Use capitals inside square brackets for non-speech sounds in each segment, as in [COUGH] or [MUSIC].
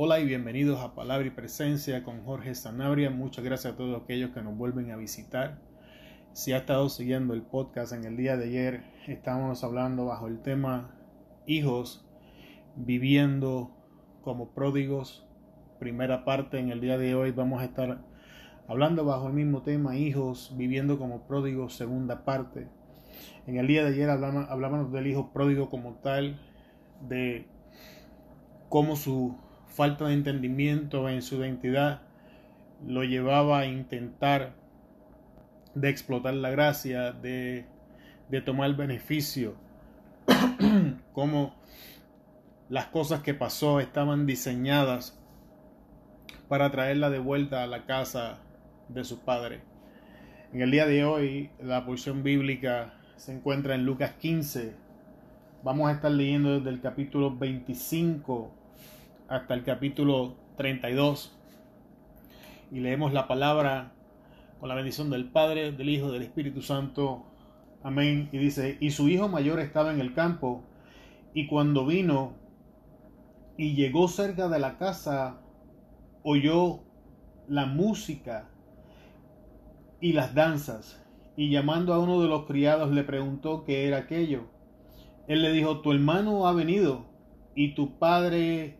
Hola y bienvenidos a Palabra y Presencia con Jorge Sanabria. Muchas gracias a todos aquellos que nos vuelven a visitar. Si ha estado siguiendo el podcast en el día de ayer, estábamos hablando bajo el tema hijos viviendo como pródigos. Primera parte en el día de hoy vamos a estar hablando bajo el mismo tema hijos viviendo como pródigos. Segunda parte. En el día de ayer hablamos, hablamos del hijo pródigo como tal, de cómo su falta de entendimiento en su identidad lo llevaba a intentar de explotar la gracia, de, de tomar beneficio, [CLEARS THROAT] como las cosas que pasó estaban diseñadas para traerla de vuelta a la casa de su padre. En el día de hoy la porción bíblica se encuentra en Lucas 15. Vamos a estar leyendo desde el capítulo 25 hasta el capítulo 32 y leemos la palabra con la bendición del Padre, del Hijo, del Espíritu Santo. Amén. Y dice, y su hijo mayor estaba en el campo, y cuando vino y llegó cerca de la casa, oyó la música y las danzas, y llamando a uno de los criados le preguntó qué era aquello. Él le dijo, tu hermano ha venido, y tu padre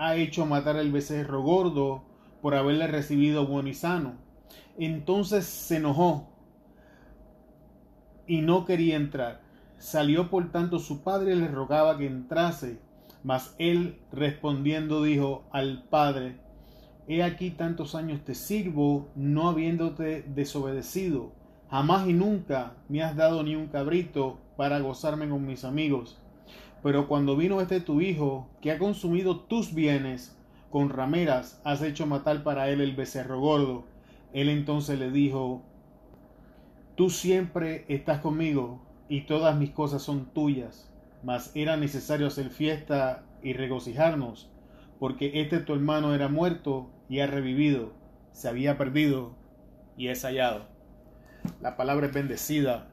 ha hecho matar el becerro gordo por haberle recibido bueno y sano. Entonces se enojó y no quería entrar. Salió por tanto su padre y le rogaba que entrase, mas él respondiendo dijo al padre, He aquí tantos años te sirvo, no habiéndote desobedecido. Jamás y nunca me has dado ni un cabrito para gozarme con mis amigos. Pero cuando vino este tu hijo, que ha consumido tus bienes, con rameras has hecho matar para él el becerro gordo. Él entonces le dijo, Tú siempre estás conmigo y todas mis cosas son tuyas, mas era necesario hacer fiesta y regocijarnos, porque este tu hermano era muerto y ha revivido, se había perdido y es hallado. La palabra es bendecida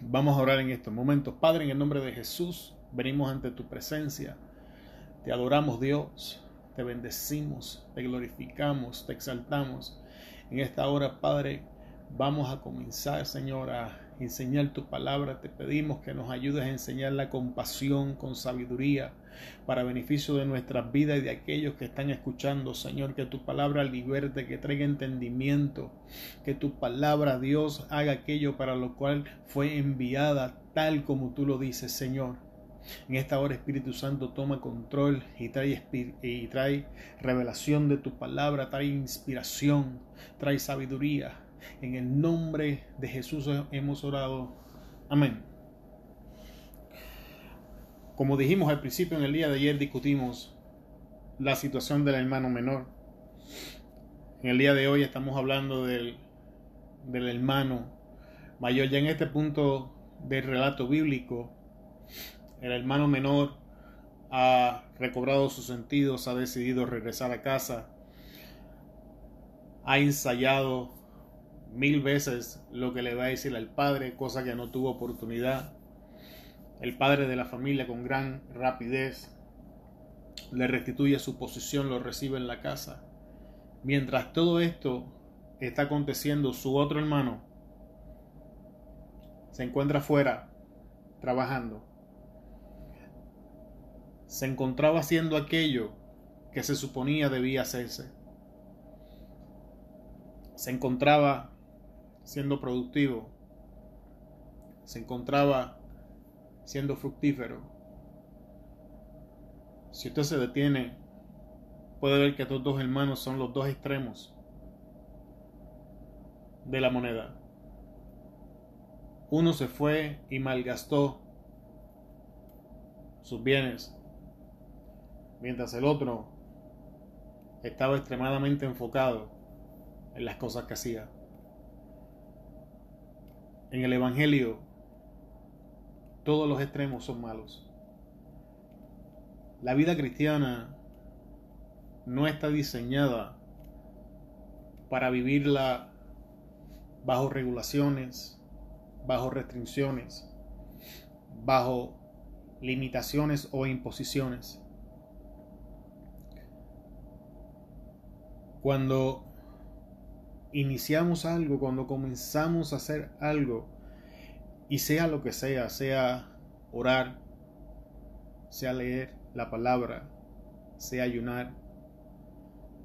Vamos a orar en estos momentos. Padre, en el nombre de Jesús, venimos ante tu presencia. Te adoramos, Dios. Te bendecimos, te glorificamos, te exaltamos. En esta hora, Padre, vamos a comenzar, Señor, a enseñar tu palabra. Te pedimos que nos ayudes a enseñar la compasión con sabiduría para beneficio de nuestras vidas y de aquellos que están escuchando, Señor, que tu palabra liberte, que traiga entendimiento, que tu palabra, Dios, haga aquello para lo cual fue enviada, tal como tú lo dices, Señor. En esta hora, Espíritu Santo, toma control y trae, y trae revelación de tu palabra, trae inspiración, trae sabiduría, en el nombre de Jesús hemos orado. Amén. Como dijimos al principio en el día de ayer, discutimos la situación del hermano menor. En el día de hoy estamos hablando del, del hermano mayor. Ya en este punto del relato bíblico, el hermano menor ha recobrado sus sentidos, ha decidido regresar a casa, ha ensayado mil veces lo que le va a decir al padre, cosa que no tuvo oportunidad. El padre de la familia con gran rapidez le restituye su posición, lo recibe en la casa. Mientras todo esto está aconteciendo, su otro hermano se encuentra fuera trabajando. Se encontraba haciendo aquello que se suponía debía hacerse. Se encontraba siendo productivo, se encontraba siendo fructífero. Si usted se detiene, puede ver que estos dos hermanos son los dos extremos de la moneda. Uno se fue y malgastó sus bienes, mientras el otro estaba extremadamente enfocado en las cosas que hacía en el Evangelio todos los extremos son malos. La vida cristiana no está diseñada para vivirla bajo regulaciones, bajo restricciones, bajo limitaciones o imposiciones. Cuando iniciamos algo, cuando comenzamos a hacer algo, y sea lo que sea, sea orar, sea leer la palabra, sea ayunar,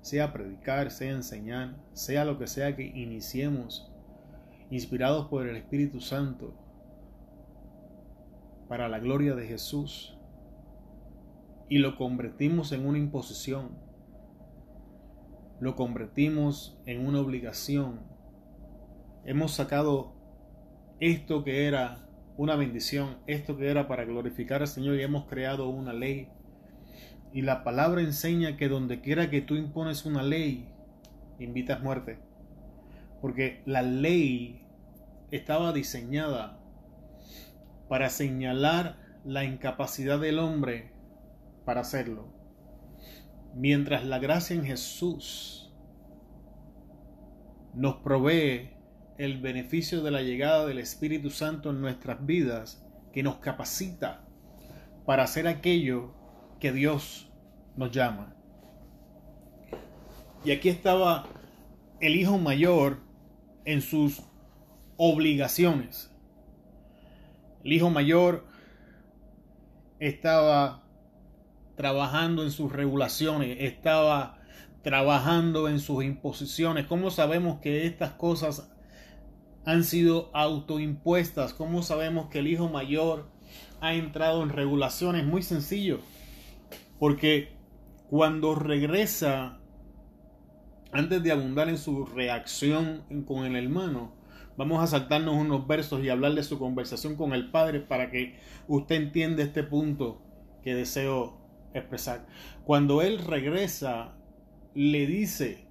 sea predicar, sea enseñar, sea lo que sea que iniciemos, inspirados por el Espíritu Santo, para la gloria de Jesús, y lo convertimos en una imposición, lo convertimos en una obligación. Hemos sacado esto que era una bendición, esto que era para glorificar al Señor y hemos creado una ley. Y la palabra enseña que donde quiera que tú impones una ley, invitas muerte. Porque la ley estaba diseñada para señalar la incapacidad del hombre para hacerlo. Mientras la gracia en Jesús nos provee el beneficio de la llegada del Espíritu Santo en nuestras vidas que nos capacita para hacer aquello que Dios nos llama. Y aquí estaba el hijo mayor en sus obligaciones. El hijo mayor estaba trabajando en sus regulaciones, estaba trabajando en sus imposiciones. ¿Cómo sabemos que estas cosas han sido autoimpuestas. ¿Cómo sabemos que el hijo mayor ha entrado en regulaciones? Muy sencillo. Porque cuando regresa, antes de abundar en su reacción con el hermano, vamos a saltarnos unos versos y hablar de su conversación con el padre para que usted entienda este punto que deseo expresar. Cuando él regresa, le dice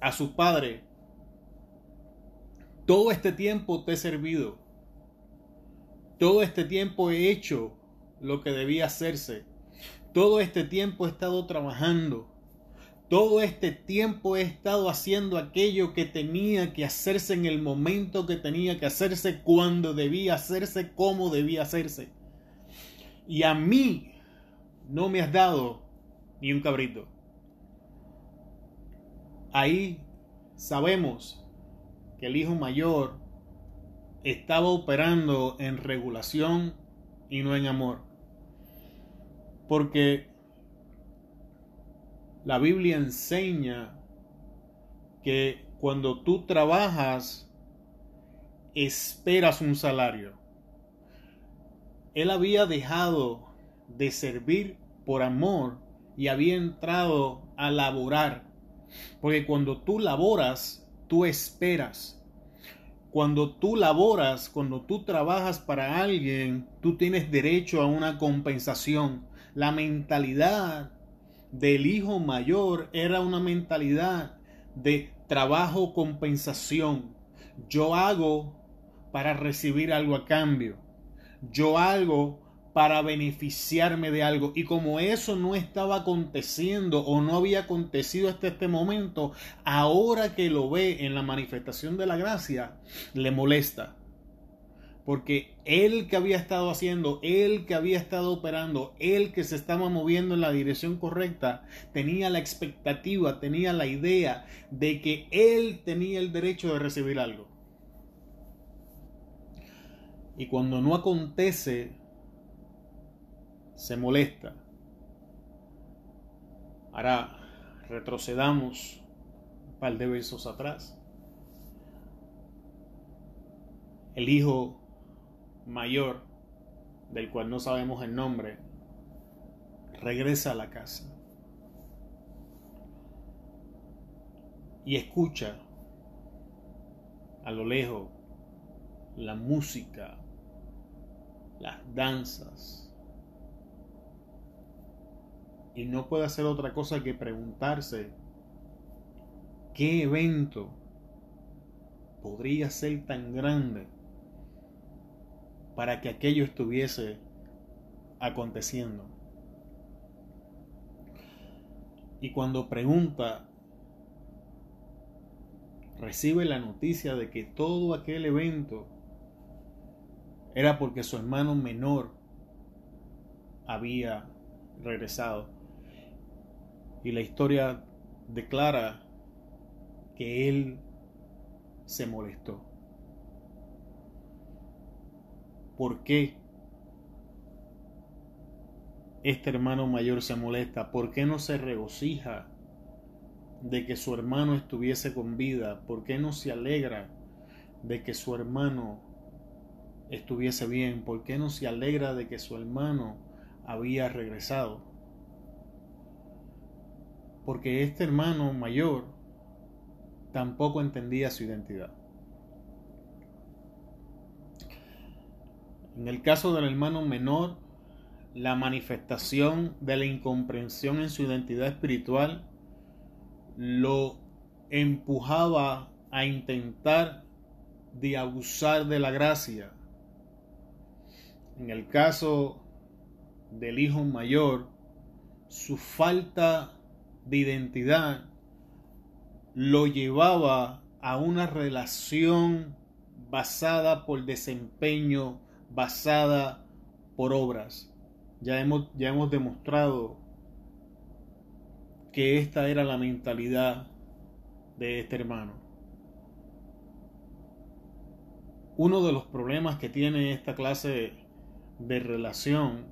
a su padre, todo este tiempo te he servido. Todo este tiempo he hecho lo que debía hacerse. Todo este tiempo he estado trabajando. Todo este tiempo he estado haciendo aquello que tenía que hacerse en el momento que tenía que hacerse, cuando debía hacerse, cómo debía hacerse. Y a mí no me has dado ni un cabrito. Ahí sabemos que el hijo mayor estaba operando en regulación y no en amor. Porque la Biblia enseña que cuando tú trabajas, esperas un salario. Él había dejado de servir por amor y había entrado a laborar. Porque cuando tú laboras, tú esperas. Cuando tú laboras, cuando tú trabajas para alguien, tú tienes derecho a una compensación. La mentalidad del hijo mayor era una mentalidad de trabajo compensación. Yo hago para recibir algo a cambio. Yo hago para beneficiarme de algo. Y como eso no estaba aconteciendo o no había acontecido hasta este momento, ahora que lo ve en la manifestación de la gracia, le molesta. Porque él que había estado haciendo, él que había estado operando, él que se estaba moviendo en la dirección correcta, tenía la expectativa, tenía la idea de que él tenía el derecho de recibir algo. Y cuando no acontece se molesta. Ahora retrocedamos un par de besos atrás. El hijo mayor, del cual no sabemos el nombre, regresa a la casa y escucha a lo lejos la música, las danzas, y no puede hacer otra cosa que preguntarse qué evento podría ser tan grande para que aquello estuviese aconteciendo. Y cuando pregunta, recibe la noticia de que todo aquel evento era porque su hermano menor había regresado. Y la historia declara que él se molestó. ¿Por qué este hermano mayor se molesta? ¿Por qué no se regocija de que su hermano estuviese con vida? ¿Por qué no se alegra de que su hermano estuviese bien? ¿Por qué no se alegra de que su hermano había regresado? Porque este hermano mayor tampoco entendía su identidad. En el caso del hermano menor, la manifestación de la incomprensión en su identidad espiritual lo empujaba a intentar de abusar de la gracia. En el caso del hijo mayor, su falta de identidad lo llevaba a una relación basada por desempeño, basada por obras. Ya hemos, ya hemos demostrado que esta era la mentalidad de este hermano. Uno de los problemas que tiene esta clase de relación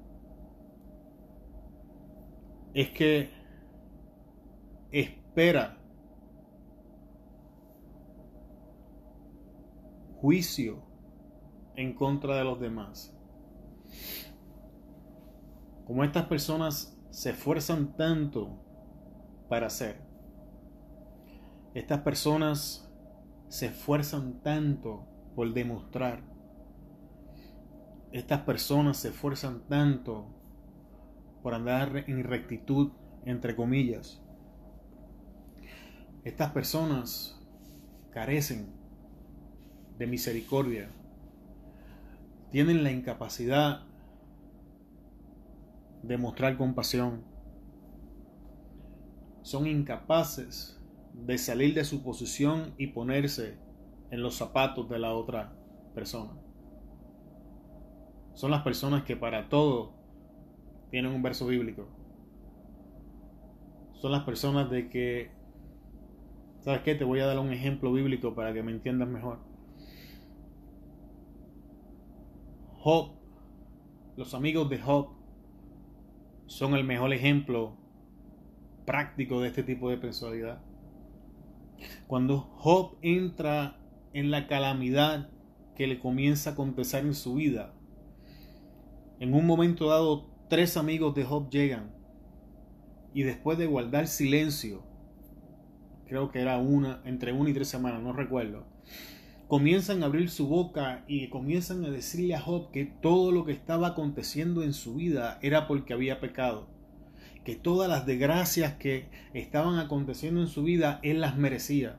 es que espera juicio en contra de los demás. Como estas personas se esfuerzan tanto para hacer, estas personas se esfuerzan tanto por demostrar, estas personas se esfuerzan tanto por andar en rectitud, entre comillas. Estas personas carecen de misericordia, tienen la incapacidad de mostrar compasión, son incapaces de salir de su posición y ponerse en los zapatos de la otra persona. Son las personas que para todo tienen un verso bíblico. Son las personas de que, ¿sabes qué? Te voy a dar un ejemplo bíblico para que me entiendas mejor. Job, los amigos de Job, son el mejor ejemplo práctico de este tipo de personalidad. Cuando Job entra en la calamidad que le comienza a acontecer en su vida, en un momento dado tres amigos de Job llegan y después de guardar silencio, creo que era una, entre una y tres semanas, no recuerdo, comienzan a abrir su boca y comienzan a decirle a Job que todo lo que estaba aconteciendo en su vida era porque había pecado, que todas las desgracias que estaban aconteciendo en su vida él las merecía,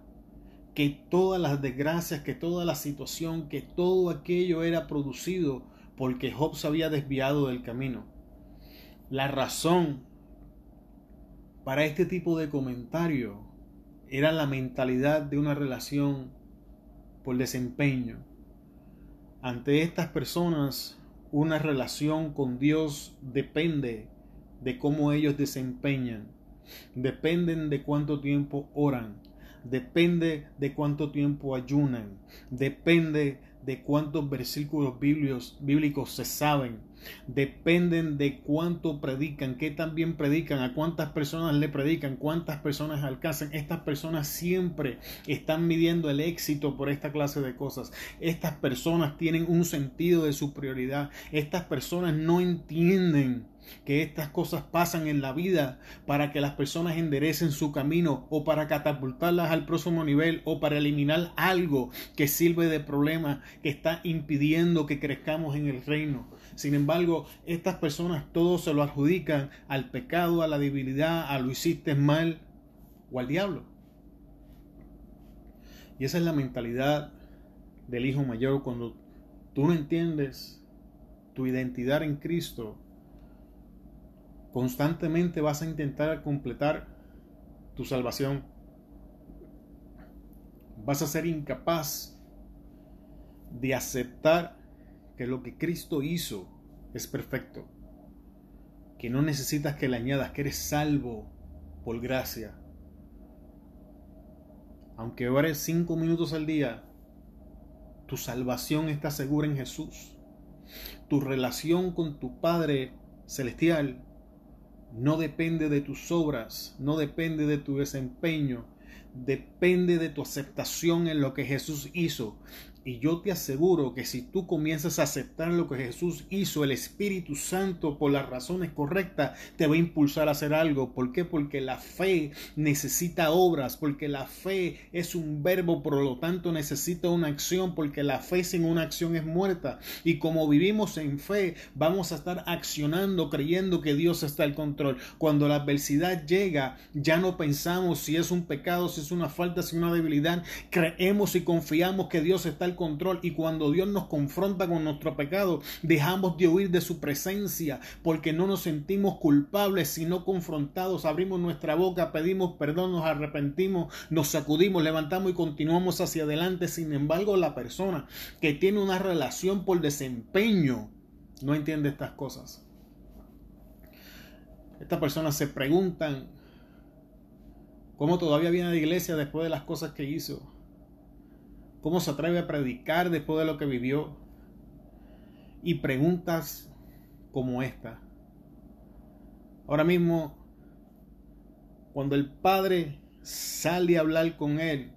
que todas las desgracias, que toda la situación, que todo aquello era producido porque Job se había desviado del camino. La razón para este tipo de comentario era la mentalidad de una relación por desempeño. Ante estas personas, una relación con Dios depende de cómo ellos desempeñan, dependen de cuánto tiempo oran, depende de cuánto tiempo ayunan, depende de cuántos versículos bíblicos, bíblicos se saben, dependen de cuánto predican, qué también predican, a cuántas personas le predican, cuántas personas alcanzan. Estas personas siempre están midiendo el éxito por esta clase de cosas. Estas personas tienen un sentido de superioridad. Estas personas no entienden que estas cosas pasan en la vida para que las personas enderecen su camino o para catapultarlas al próximo nivel o para eliminar algo que sirve de problema que está impidiendo que crezcamos en el reino. Sin embargo, estas personas todo se lo adjudican al pecado, a la debilidad, a lo hiciste mal o al diablo. Y esa es la mentalidad del hijo mayor cuando tú no entiendes tu identidad en Cristo constantemente vas a intentar completar tu salvación. Vas a ser incapaz de aceptar que lo que Cristo hizo es perfecto. Que no necesitas que le añadas, que eres salvo por gracia. aunque ores cinco minutos al día, tu salvación está segura en Jesús. Tu relación con tu Padre Celestial no depende de tus obras, no depende de tu desempeño, depende de tu aceptación en lo que Jesús hizo. Y yo te aseguro que si tú comienzas a aceptar lo que Jesús hizo, el Espíritu Santo, por las razones correctas, te va a impulsar a hacer algo. ¿Por qué? Porque la fe necesita obras, porque la fe es un verbo, por lo tanto necesita una acción, porque la fe sin una acción es muerta. Y como vivimos en fe, vamos a estar accionando, creyendo que Dios está al control. Cuando la adversidad llega, ya no pensamos si es un pecado, si es una falta, si es una debilidad. Creemos y confiamos que Dios está control y cuando Dios nos confronta con nuestro pecado, dejamos de huir de su presencia porque no nos sentimos culpables, sino confrontados. Abrimos nuestra boca, pedimos perdón, nos arrepentimos, nos sacudimos, levantamos y continuamos hacia adelante. Sin embargo, la persona que tiene una relación por desempeño no entiende estas cosas. Estas personas se preguntan cómo todavía viene a la iglesia después de las cosas que hizo cómo se atreve a predicar después de lo que vivió. Y preguntas como esta. Ahora mismo, cuando el padre sale a hablar con él,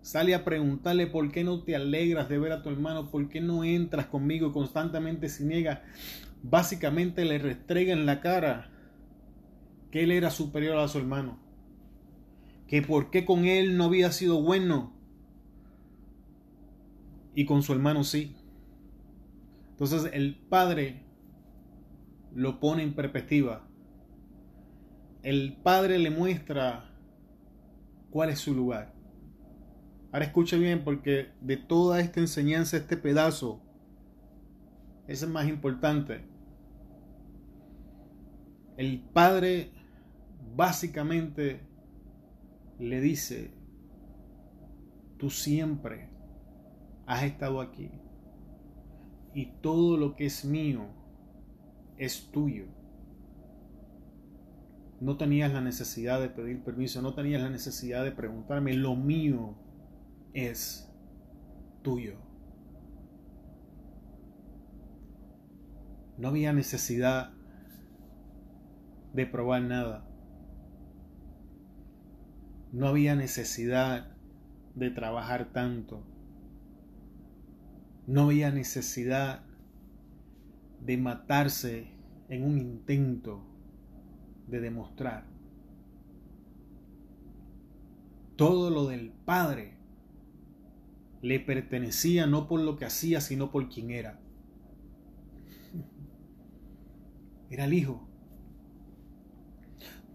sale a preguntarle por qué no te alegras de ver a tu hermano, por qué no entras conmigo y constantemente se niega, básicamente le restrega en la cara que él era superior a su hermano, que por qué con él no había sido bueno, y con su hermano sí. Entonces el padre lo pone en perspectiva. El padre le muestra cuál es su lugar. Ahora escuche bien porque de toda esta enseñanza, este pedazo, es el más importante. El padre básicamente le dice, tú siempre has estado aquí y todo lo que es mío es tuyo. No tenías la necesidad de pedir permiso, no tenías la necesidad de preguntarme, lo mío es tuyo. No había necesidad de probar nada. No había necesidad de trabajar tanto. No había necesidad de matarse en un intento de demostrar. Todo lo del Padre le pertenecía no por lo que hacía, sino por quien era. Era el Hijo.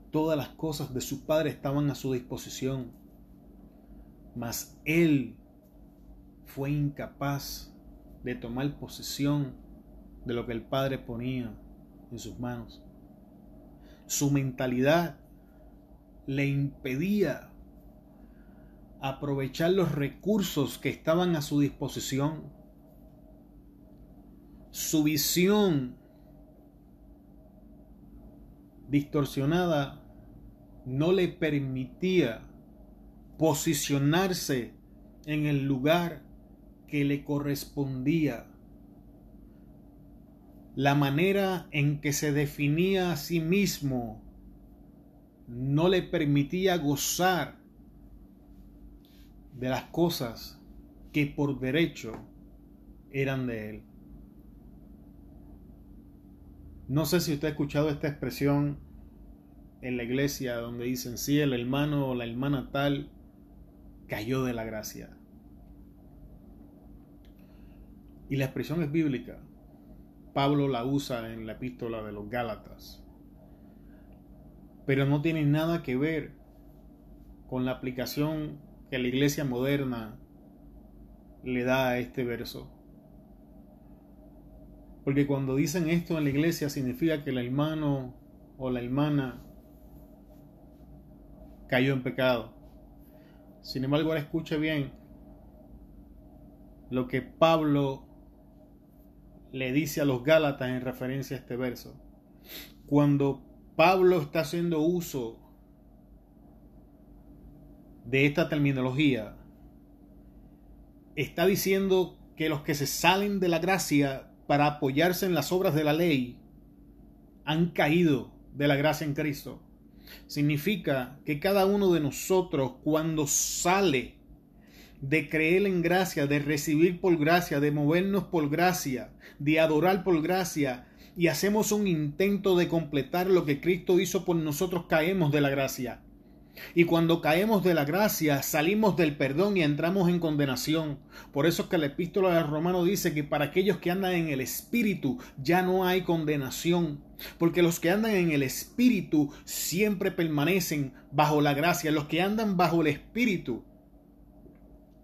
Todas las cosas de su Padre estaban a su disposición, mas Él fue incapaz de tomar posesión de lo que el Padre ponía en sus manos. Su mentalidad le impedía aprovechar los recursos que estaban a su disposición. Su visión distorsionada no le permitía posicionarse en el lugar que le correspondía. La manera en que se definía a sí mismo no le permitía gozar de las cosas que por derecho eran de él. No sé si usted ha escuchado esta expresión en la iglesia donde dicen, sí, el hermano o la hermana tal cayó de la gracia. Y la expresión es bíblica. Pablo la usa en la epístola de los Gálatas. Pero no tiene nada que ver con la aplicación que la iglesia moderna le da a este verso. Porque cuando dicen esto en la iglesia significa que el hermano o la hermana cayó en pecado. Sin embargo, ahora escuche bien lo que Pablo le dice a los Gálatas en referencia a este verso. Cuando Pablo está haciendo uso de esta terminología está diciendo que los que se salen de la gracia para apoyarse en las obras de la ley han caído de la gracia en Cristo. Significa que cada uno de nosotros cuando sale de creer en gracia, de recibir por gracia, de movernos por gracia, de adorar por gracia, y hacemos un intento de completar lo que Cristo hizo por nosotros, caemos de la gracia. Y cuando caemos de la gracia, salimos del perdón y entramos en condenación. Por eso es que la epístola de Romano dice que para aquellos que andan en el Espíritu ya no hay condenación. Porque los que andan en el Espíritu siempre permanecen bajo la gracia. Los que andan bajo el Espíritu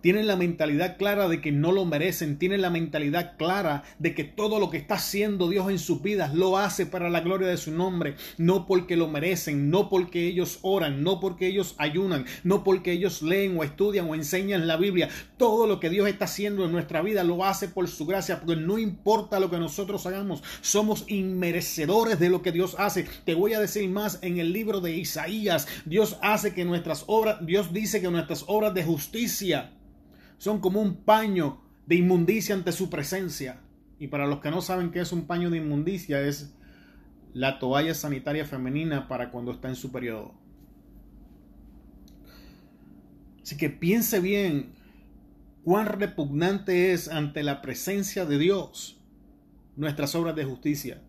tienen la mentalidad clara de que no lo merecen, tienen la mentalidad clara de que todo lo que está haciendo Dios en sus vidas lo hace para la gloria de su nombre, no porque lo merecen, no porque ellos oran, no porque ellos ayunan, no porque ellos leen o estudian o enseñan la Biblia. Todo lo que Dios está haciendo en nuestra vida lo hace por su gracia, porque no importa lo que nosotros hagamos, somos inmerecedores de lo que Dios hace. Te voy a decir más en el libro de Isaías, Dios hace que nuestras obras, Dios dice que nuestras obras de justicia son como un paño de inmundicia ante su presencia. Y para los que no saben qué es un paño de inmundicia, es la toalla sanitaria femenina para cuando está en su periodo. Así que piense bien cuán repugnante es ante la presencia de Dios nuestras obras de justicia.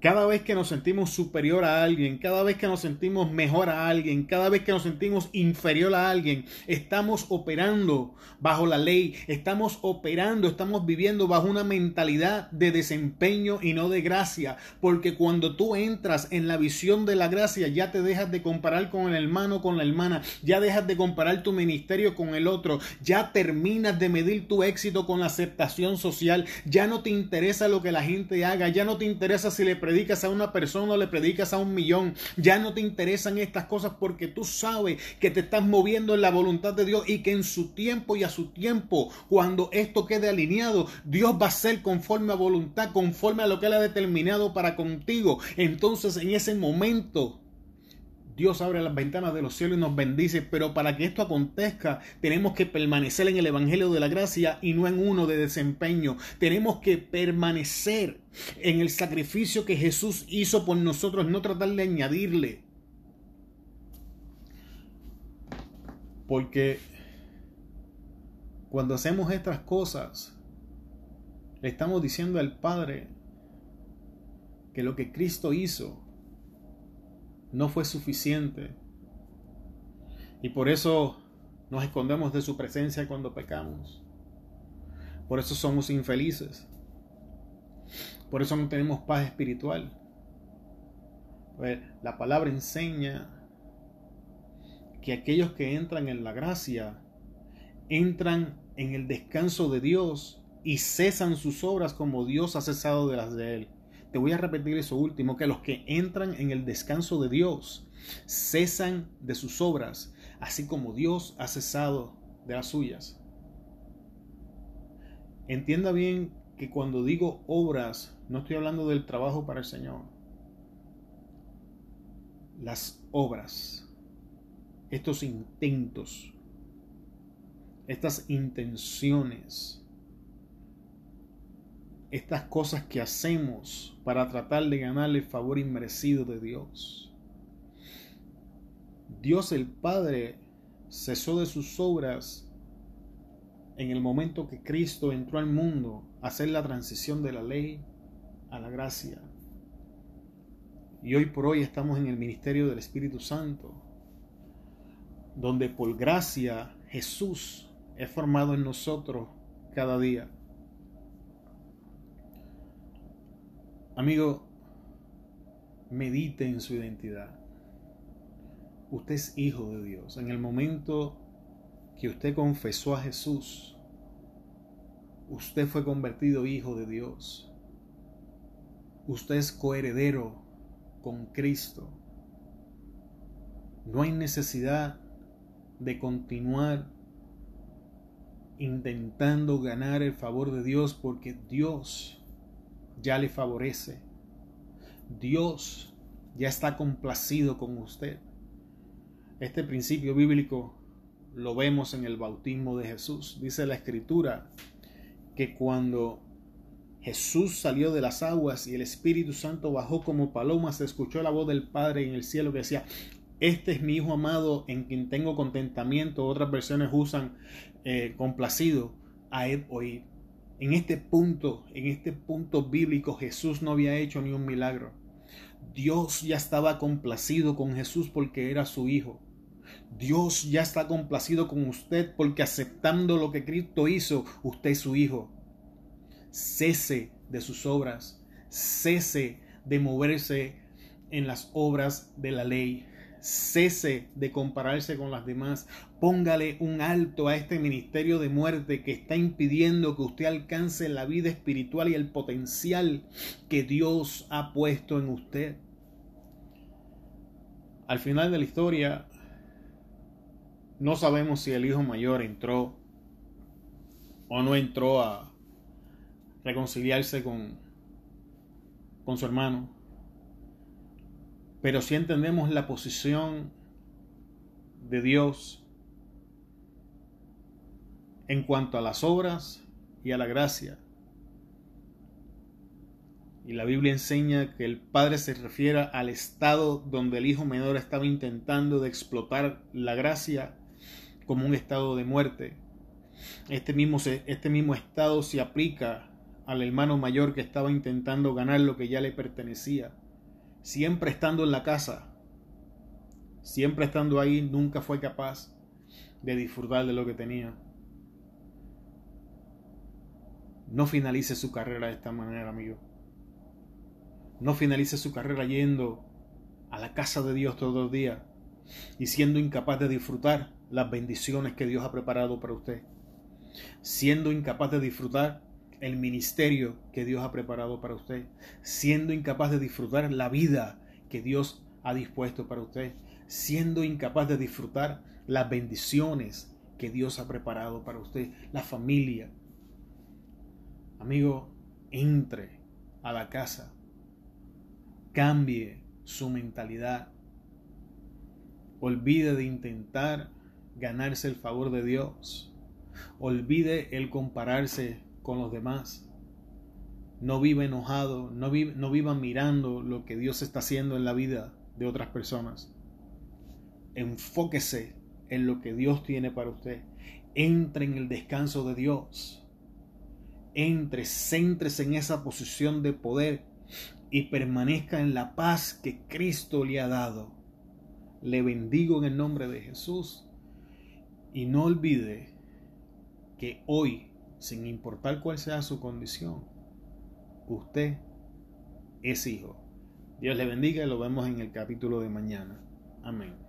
Cada vez que nos sentimos superior a alguien, cada vez que nos sentimos mejor a alguien, cada vez que nos sentimos inferior a alguien, estamos operando bajo la ley, estamos operando, estamos viviendo bajo una mentalidad de desempeño y no de gracia, porque cuando tú entras en la visión de la gracia ya te dejas de comparar con el hermano, con la hermana, ya dejas de comparar tu ministerio con el otro, ya terminas de medir tu éxito con la aceptación social, ya no te interesa lo que la gente haga, ya no te interesa si le predicas a una persona o le predicas a un millón. Ya no te interesan estas cosas porque tú sabes que te estás moviendo en la voluntad de Dios y que en su tiempo y a su tiempo, cuando esto quede alineado, Dios va a ser conforme a voluntad, conforme a lo que Él ha determinado para contigo. Entonces en ese momento Dios abre las ventanas de los cielos y nos bendice, pero para que esto acontezca tenemos que permanecer en el Evangelio de la Gracia y no en uno de desempeño. Tenemos que permanecer en el sacrificio que Jesús hizo por nosotros, no tratar de añadirle. Porque cuando hacemos estas cosas, le estamos diciendo al Padre que lo que Cristo hizo no fue suficiente. Y por eso nos escondemos de su presencia cuando pecamos. Por eso somos infelices. Por eso no tenemos paz espiritual. Pues, la palabra enseña que aquellos que entran en la gracia entran en el descanso de Dios y cesan sus obras como Dios ha cesado de las de Él. Te voy a repetir eso último, que los que entran en el descanso de Dios cesan de sus obras, así como Dios ha cesado de las suyas. Entienda bien que cuando digo obras, no estoy hablando del trabajo para el Señor. Las obras, estos intentos, estas intenciones, estas cosas que hacemos para tratar de ganar el favor inmerecido de Dios. Dios el Padre cesó de sus obras en el momento que Cristo entró al mundo a hacer la transición de la ley a la gracia. Y hoy por hoy estamos en el ministerio del Espíritu Santo, donde por gracia Jesús es formado en nosotros cada día. Amigo, medite en su identidad. Usted es hijo de Dios. En el momento que usted confesó a Jesús, usted fue convertido hijo de Dios. Usted es coheredero con Cristo. No hay necesidad de continuar intentando ganar el favor de Dios porque Dios ya le favorece. Dios ya está complacido con usted. Este principio bíblico lo vemos en el bautismo de Jesús. Dice la escritura que cuando Jesús salió de las aguas y el Espíritu Santo bajó como paloma, se escuchó la voz del Padre en el cielo que decía, este es mi Hijo amado en quien tengo contentamiento. Otras versiones usan eh, complacido a él oír. En este punto, en este punto bíblico, Jesús no había hecho ni un milagro. Dios ya estaba complacido con Jesús porque era su Hijo. Dios ya está complacido con usted porque aceptando lo que Cristo hizo, usted es su Hijo. Cese de sus obras, cese de moverse en las obras de la ley cese de compararse con las demás, póngale un alto a este ministerio de muerte que está impidiendo que usted alcance la vida espiritual y el potencial que Dios ha puesto en usted. Al final de la historia, no sabemos si el hijo mayor entró o no entró a reconciliarse con, con su hermano. Pero si entendemos la posición de Dios en cuanto a las obras y a la gracia. Y la Biblia enseña que el Padre se refiere al estado donde el Hijo menor estaba intentando de explotar la gracia como un estado de muerte. Este mismo, este mismo estado se aplica al hermano mayor que estaba intentando ganar lo que ya le pertenecía siempre estando en la casa, siempre estando ahí, nunca fue capaz de disfrutar de lo que tenía. No finalice su carrera de esta manera, amigo. No finalice su carrera yendo a la casa de Dios todos los días y siendo incapaz de disfrutar las bendiciones que Dios ha preparado para usted. Siendo incapaz de disfrutar el ministerio que Dios ha preparado para usted, siendo incapaz de disfrutar la vida que Dios ha dispuesto para usted, siendo incapaz de disfrutar las bendiciones que Dios ha preparado para usted, la familia. Amigo, entre a la casa, cambie su mentalidad, olvide de intentar ganarse el favor de Dios, olvide el compararse con los demás. No viva enojado, no, no viva mirando lo que Dios está haciendo en la vida de otras personas. Enfóquese en lo que Dios tiene para usted. Entre en el descanso de Dios. Entre, céntrese en esa posición de poder y permanezca en la paz que Cristo le ha dado. Le bendigo en el nombre de Jesús y no olvide que hoy sin importar cuál sea su condición, usted es hijo. Dios le bendiga y lo vemos en el capítulo de mañana. Amén.